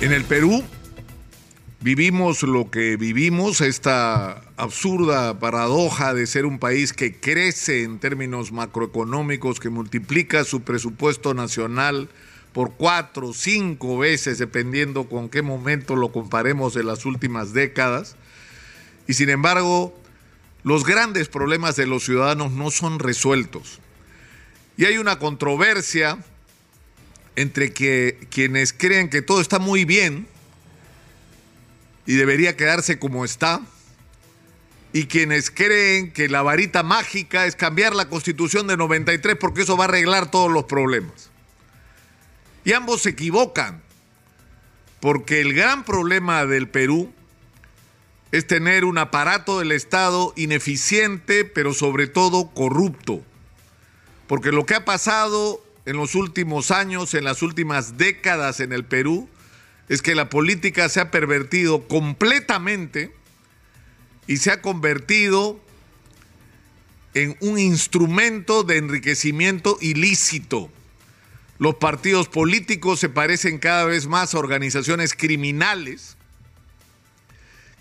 En el Perú vivimos lo que vivimos, esta absurda paradoja de ser un país que crece en términos macroeconómicos, que multiplica su presupuesto nacional por cuatro, cinco veces, dependiendo con qué momento lo comparemos de las últimas décadas. Y sin embargo, los grandes problemas de los ciudadanos no son resueltos. Y hay una controversia entre que quienes creen que todo está muy bien y debería quedarse como está, y quienes creen que la varita mágica es cambiar la constitución de 93 porque eso va a arreglar todos los problemas. Y ambos se equivocan, porque el gran problema del Perú es tener un aparato del Estado ineficiente, pero sobre todo corrupto. Porque lo que ha pasado en los últimos años, en las últimas décadas en el Perú, es que la política se ha pervertido completamente y se ha convertido en un instrumento de enriquecimiento ilícito. Los partidos políticos se parecen cada vez más a organizaciones criminales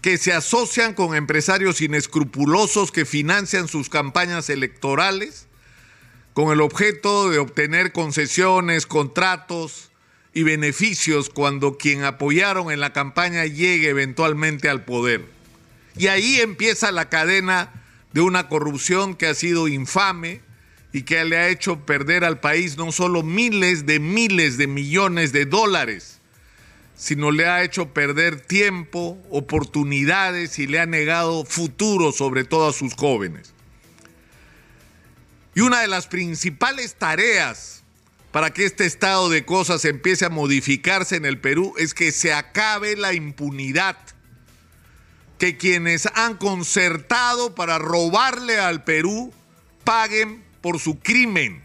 que se asocian con empresarios inescrupulosos que financian sus campañas electorales con el objeto de obtener concesiones, contratos y beneficios cuando quien apoyaron en la campaña llegue eventualmente al poder. Y ahí empieza la cadena de una corrupción que ha sido infame y que le ha hecho perder al país no solo miles de miles de millones de dólares, sino le ha hecho perder tiempo, oportunidades y le ha negado futuro sobre todo a sus jóvenes. Y una de las principales tareas para que este estado de cosas empiece a modificarse en el Perú es que se acabe la impunidad. Que quienes han concertado para robarle al Perú paguen por su crimen.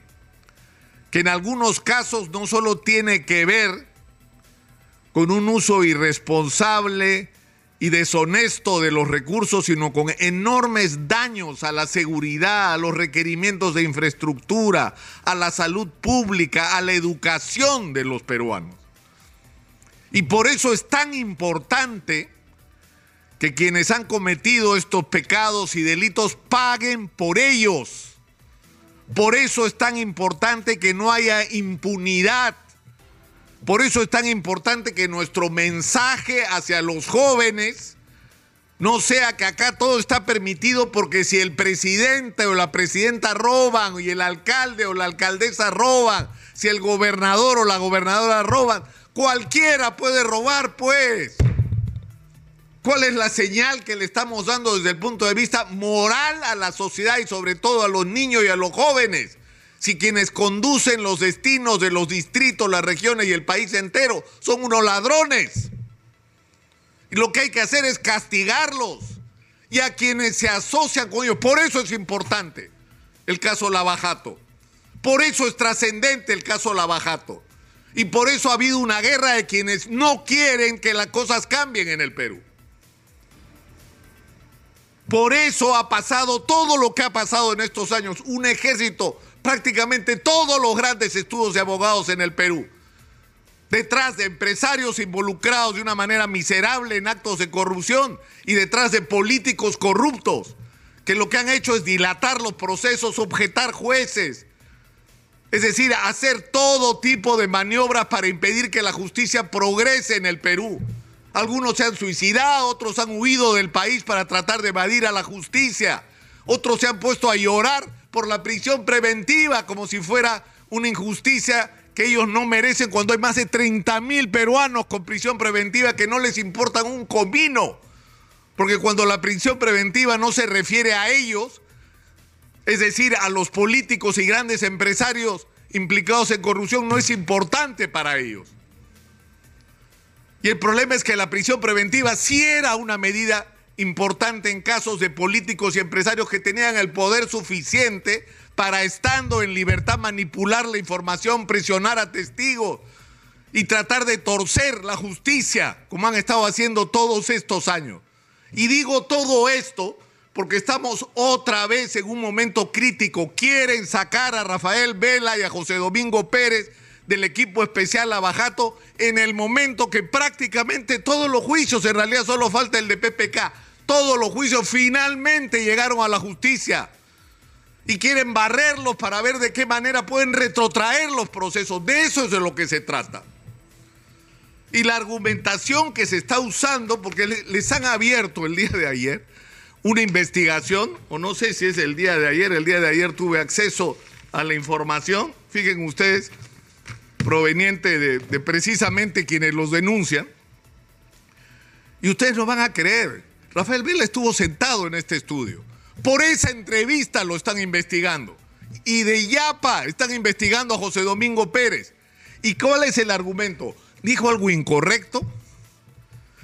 Que en algunos casos no solo tiene que ver con un uso irresponsable y deshonesto de los recursos, sino con enormes daños a la seguridad, a los requerimientos de infraestructura, a la salud pública, a la educación de los peruanos. Y por eso es tan importante que quienes han cometido estos pecados y delitos paguen por ellos. Por eso es tan importante que no haya impunidad por eso es tan importante que nuestro mensaje hacia los jóvenes no sea que acá todo está permitido porque si el presidente o la presidenta roban y el alcalde o la alcaldesa roban, si el gobernador o la gobernadora roban, cualquiera puede robar pues. ¿Cuál es la señal que le estamos dando desde el punto de vista moral a la sociedad y sobre todo a los niños y a los jóvenes? Si quienes conducen los destinos de los distritos, las regiones y el país entero son unos ladrones. Y lo que hay que hacer es castigarlos y a quienes se asocian con ellos. Por eso es importante el caso Lavajato. Por eso es trascendente el caso Lavajato. Y por eso ha habido una guerra de quienes no quieren que las cosas cambien en el Perú. Por eso ha pasado todo lo que ha pasado en estos años. Un ejército prácticamente todos los grandes estudios de abogados en el Perú. Detrás de empresarios involucrados de una manera miserable en actos de corrupción y detrás de políticos corruptos que lo que han hecho es dilatar los procesos, objetar jueces, es decir, hacer todo tipo de maniobras para impedir que la justicia progrese en el Perú. Algunos se han suicidado, otros han huido del país para tratar de evadir a la justicia, otros se han puesto a llorar por la prisión preventiva como si fuera una injusticia que ellos no merecen cuando hay más de 30 mil peruanos con prisión preventiva que no les importan un comino. Porque cuando la prisión preventiva no se refiere a ellos, es decir, a los políticos y grandes empresarios implicados en corrupción, no es importante para ellos. Y el problema es que la prisión preventiva sí era una medida importante en casos de políticos y empresarios que tenían el poder suficiente para, estando en libertad, manipular la información, presionar a testigos y tratar de torcer la justicia, como han estado haciendo todos estos años. Y digo todo esto porque estamos otra vez en un momento crítico. Quieren sacar a Rafael Vela y a José Domingo Pérez del equipo especial Abajato en el momento que prácticamente todos los juicios, en realidad solo falta el de PPK, todos los juicios finalmente llegaron a la justicia y quieren barrerlos para ver de qué manera pueden retrotraer los procesos. De eso es de lo que se trata. Y la argumentación que se está usando, porque les han abierto el día de ayer una investigación, o no sé si es el día de ayer, el día de ayer tuve acceso a la información, fíjense ustedes, proveniente de, de precisamente quienes los denuncian, y ustedes no van a creer, Rafael Vila estuvo sentado en este estudio. Por esa entrevista lo están investigando. Y de Yapa están investigando a José Domingo Pérez. ¿Y cuál es el argumento? ¿Dijo algo incorrecto?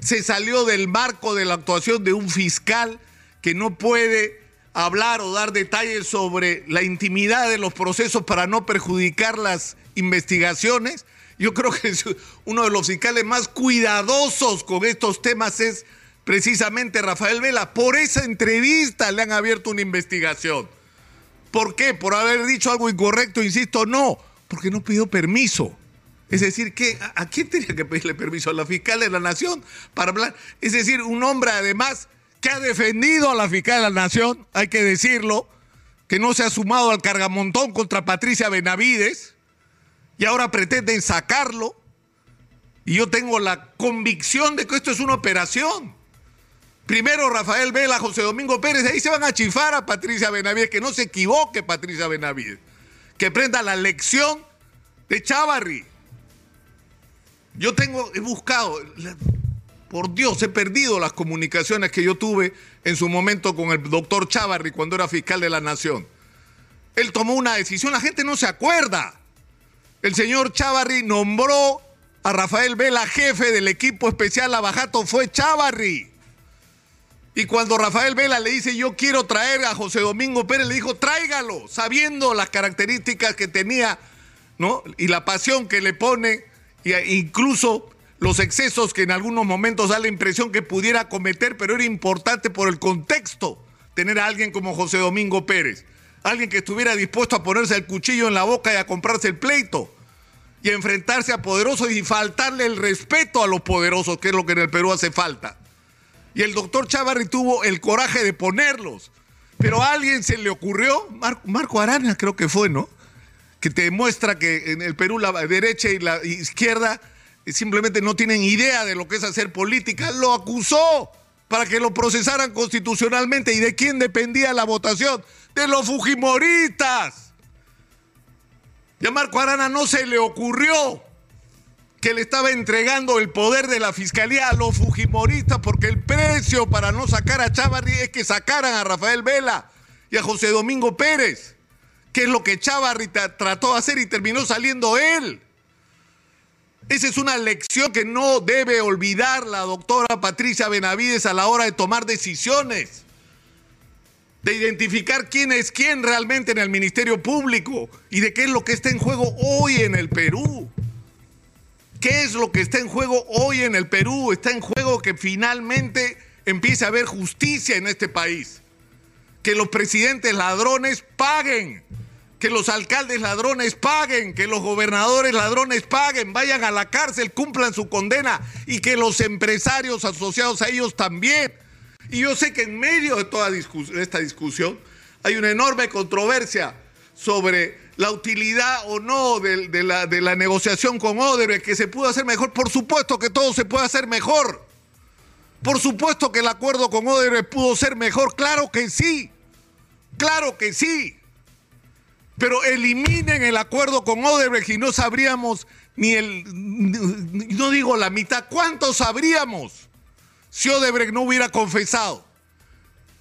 ¿Se salió del marco de la actuación de un fiscal que no puede hablar o dar detalles sobre la intimidad de los procesos para no perjudicar las investigaciones? Yo creo que uno de los fiscales más cuidadosos con estos temas es precisamente Rafael Vela. Por esa entrevista le han abierto una investigación. ¿Por qué? ¿Por haber dicho algo incorrecto? Insisto, no, porque no pidió permiso. Es decir, que ¿a quién tenía que pedirle permiso? A la fiscal de la Nación para hablar. Es decir, un hombre además que ha defendido a la fiscal de la Nación, hay que decirlo, que no se ha sumado al cargamontón contra Patricia Benavides y ahora pretenden sacarlo. Y yo tengo la convicción de que esto es una operación. Primero Rafael Vela, José Domingo Pérez, ahí se van a chifar a Patricia Benavides, que no se equivoque Patricia Benavides, que prenda la lección de Chavarri. Yo tengo, he buscado, por Dios, he perdido las comunicaciones que yo tuve en su momento con el doctor Chavarri cuando era fiscal de la Nación. Él tomó una decisión, la gente no se acuerda. El señor Chavarri nombró a Rafael Vela jefe del equipo especial Abajato, fue Chavarri. Y cuando Rafael Vela le dice yo quiero traer a José Domingo Pérez, le dijo tráigalo, sabiendo las características que tenía, ¿no? Y la pasión que le pone, e incluso los excesos que en algunos momentos da la impresión que pudiera cometer, pero era importante por el contexto tener a alguien como José Domingo Pérez, alguien que estuviera dispuesto a ponerse el cuchillo en la boca y a comprarse el pleito y a enfrentarse a poderosos y faltarle el respeto a los poderosos, que es lo que en el Perú hace falta. Y el doctor Chavarri tuvo el coraje de ponerlos. Pero a alguien se le ocurrió, Marco, Arana creo que fue, ¿no? Que te demuestra que en el Perú la derecha y la izquierda simplemente no tienen idea de lo que es hacer política. Lo acusó para que lo procesaran constitucionalmente. ¿Y de quién dependía la votación? De los Fujimoristas. Y a Marco Arana no se le ocurrió que le estaba entregando el poder de la fiscalía a los fujimoristas porque el precio para no sacar a Chavarri es que sacaran a Rafael Vela y a José Domingo Pérez, que es lo que Chavarri trató de hacer y terminó saliendo él. Esa es una lección que no debe olvidar la doctora Patricia Benavides a la hora de tomar decisiones, de identificar quién es quién realmente en el Ministerio Público y de qué es lo que está en juego hoy en el Perú. ¿Qué es lo que está en juego hoy en el Perú? Está en juego que finalmente empiece a haber justicia en este país. Que los presidentes ladrones paguen. Que los alcaldes ladrones paguen. Que los gobernadores ladrones paguen. Vayan a la cárcel, cumplan su condena. Y que los empresarios asociados a ellos también. Y yo sé que en medio de toda esta discusión hay una enorme controversia sobre la utilidad o no de, la, de la negociación con Odebrecht, que se pudo hacer mejor. Por supuesto que todo se puede hacer mejor. Por supuesto que el acuerdo con Odebrecht pudo ser mejor. Claro que sí. Claro que sí. Pero eliminen el acuerdo con Odebrecht y no sabríamos ni el, no digo la mitad, ¿cuánto sabríamos si Odebrecht no hubiera confesado?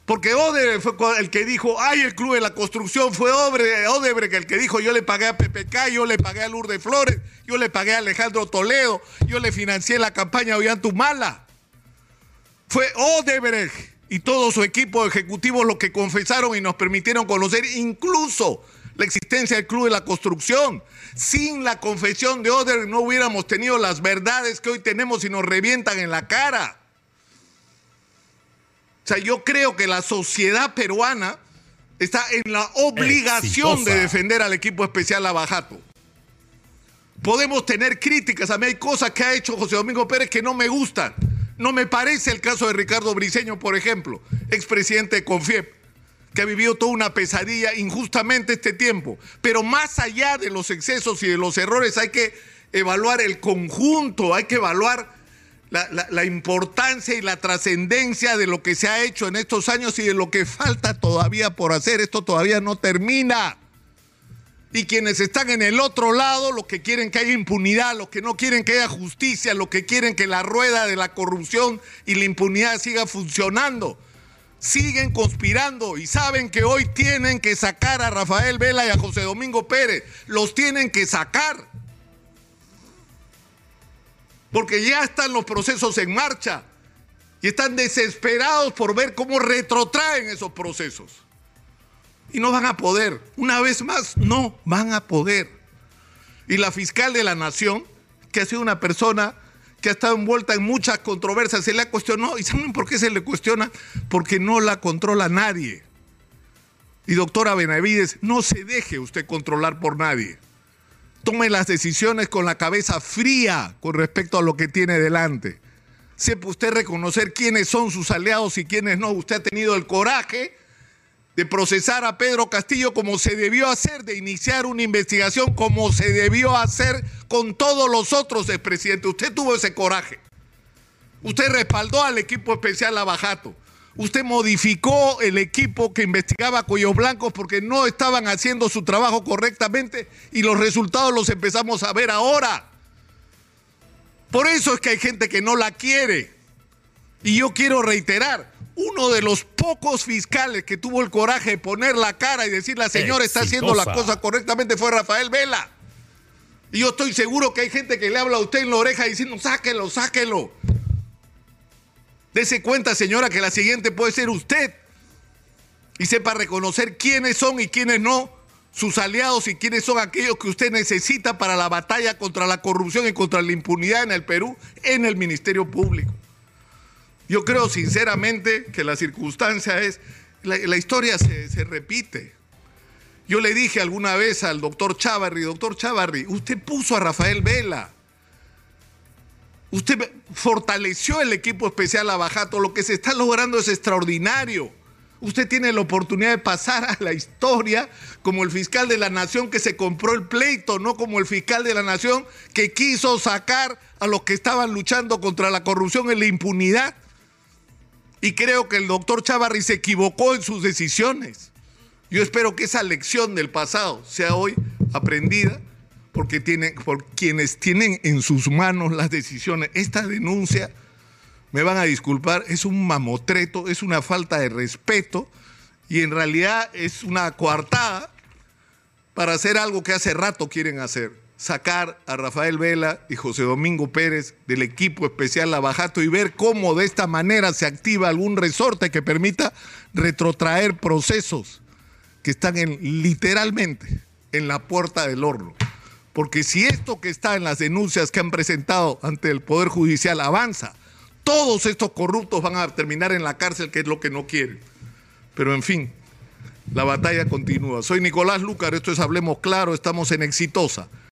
Porque Odebrecht fue el que dijo, ay, el club de la construcción fue Odebrecht el que dijo, yo le pagué a PPK, yo le pagué a Lourdes Flores, yo le pagué a Alejandro Toledo, yo le financié la campaña Ollantumala. Fue Odebrecht y todo su equipo ejecutivo lo que confesaron y nos permitieron conocer incluso la existencia del Club de la Construcción. Sin la confesión de Odebrecht no hubiéramos tenido las verdades que hoy tenemos y nos revientan en la cara. O sea, yo creo que la sociedad peruana está en la obligación de defender al equipo especial Abajato. Podemos tener críticas. A mí hay cosas que ha hecho José Domingo Pérez que no me gustan. No me parece el caso de Ricardo Briceño, por ejemplo, expresidente de Confiep, que ha vivido toda una pesadilla injustamente este tiempo. Pero más allá de los excesos y de los errores, hay que evaluar el conjunto, hay que evaluar la, la importancia y la trascendencia de lo que se ha hecho en estos años y de lo que falta todavía por hacer. Esto todavía no termina. Y quienes están en el otro lado, los que quieren que haya impunidad, los que no quieren que haya justicia, los que quieren que la rueda de la corrupción y la impunidad siga funcionando, siguen conspirando y saben que hoy tienen que sacar a Rafael Vela y a José Domingo Pérez. Los tienen que sacar. Porque ya están los procesos en marcha y están desesperados por ver cómo retrotraen esos procesos. Y no van a poder. Una vez más, no van a poder. Y la fiscal de la nación, que ha sido una persona que ha estado envuelta en muchas controversias, se le ha cuestionado. ¿Y saben por qué se le cuestiona? Porque no la controla nadie. Y doctora Benavides, no se deje usted controlar por nadie. Tome las decisiones con la cabeza fría con respecto a lo que tiene delante. Sepa usted reconocer quiénes son sus aliados y quiénes no. Usted ha tenido el coraje de procesar a Pedro Castillo como se debió hacer, de iniciar una investigación como se debió hacer con todos los otros expresidentes. Usted tuvo ese coraje. Usted respaldó al equipo especial Abajato. Usted modificó el equipo que investigaba a Cuellos Blancos porque no estaban haciendo su trabajo correctamente y los resultados los empezamos a ver ahora. Por eso es que hay gente que no la quiere. Y yo quiero reiterar, uno de los pocos fiscales que tuvo el coraje de poner la cara y decir la señora está haciendo la cosa correctamente fue Rafael Vela. Y yo estoy seguro que hay gente que le habla a usted en la oreja diciendo, sáquelo, sáquelo. Dese cuenta, señora, que la siguiente puede ser usted. Y sepa reconocer quiénes son y quiénes no sus aliados y quiénes son aquellos que usted necesita para la batalla contra la corrupción y contra la impunidad en el Perú, en el Ministerio Público. Yo creo sinceramente que la circunstancia es, la, historia se, se, repite. Yo le dije alguna vez al doctor Chavarri, doctor Chavarri, usted puso a Rafael Vela. Usted fortaleció el equipo especial Abajato. Lo que se está logrando es extraordinario. Usted tiene la oportunidad de pasar a la historia como el fiscal de la nación que se compró el pleito, no como el fiscal de la nación que quiso sacar a los que estaban luchando contra la corrupción y la impunidad. Y creo que el doctor Chavarri se equivocó en sus decisiones. Yo espero que esa lección del pasado sea hoy aprendida porque tienen, por quienes tienen en sus manos las decisiones. Esta denuncia, me van a disculpar, es un mamotreto, es una falta de respeto y en realidad es una coartada para hacer algo que hace rato quieren hacer sacar a Rafael Vela y José Domingo Pérez del equipo especial Lavajato y ver cómo de esta manera se activa algún resorte que permita retrotraer procesos que están en, literalmente en la puerta del horno. Porque si esto que está en las denuncias que han presentado ante el Poder Judicial avanza, todos estos corruptos van a terminar en la cárcel, que es lo que no quieren. Pero en fin, la batalla continúa. Soy Nicolás Lucar, esto es Hablemos Claro, estamos en Exitosa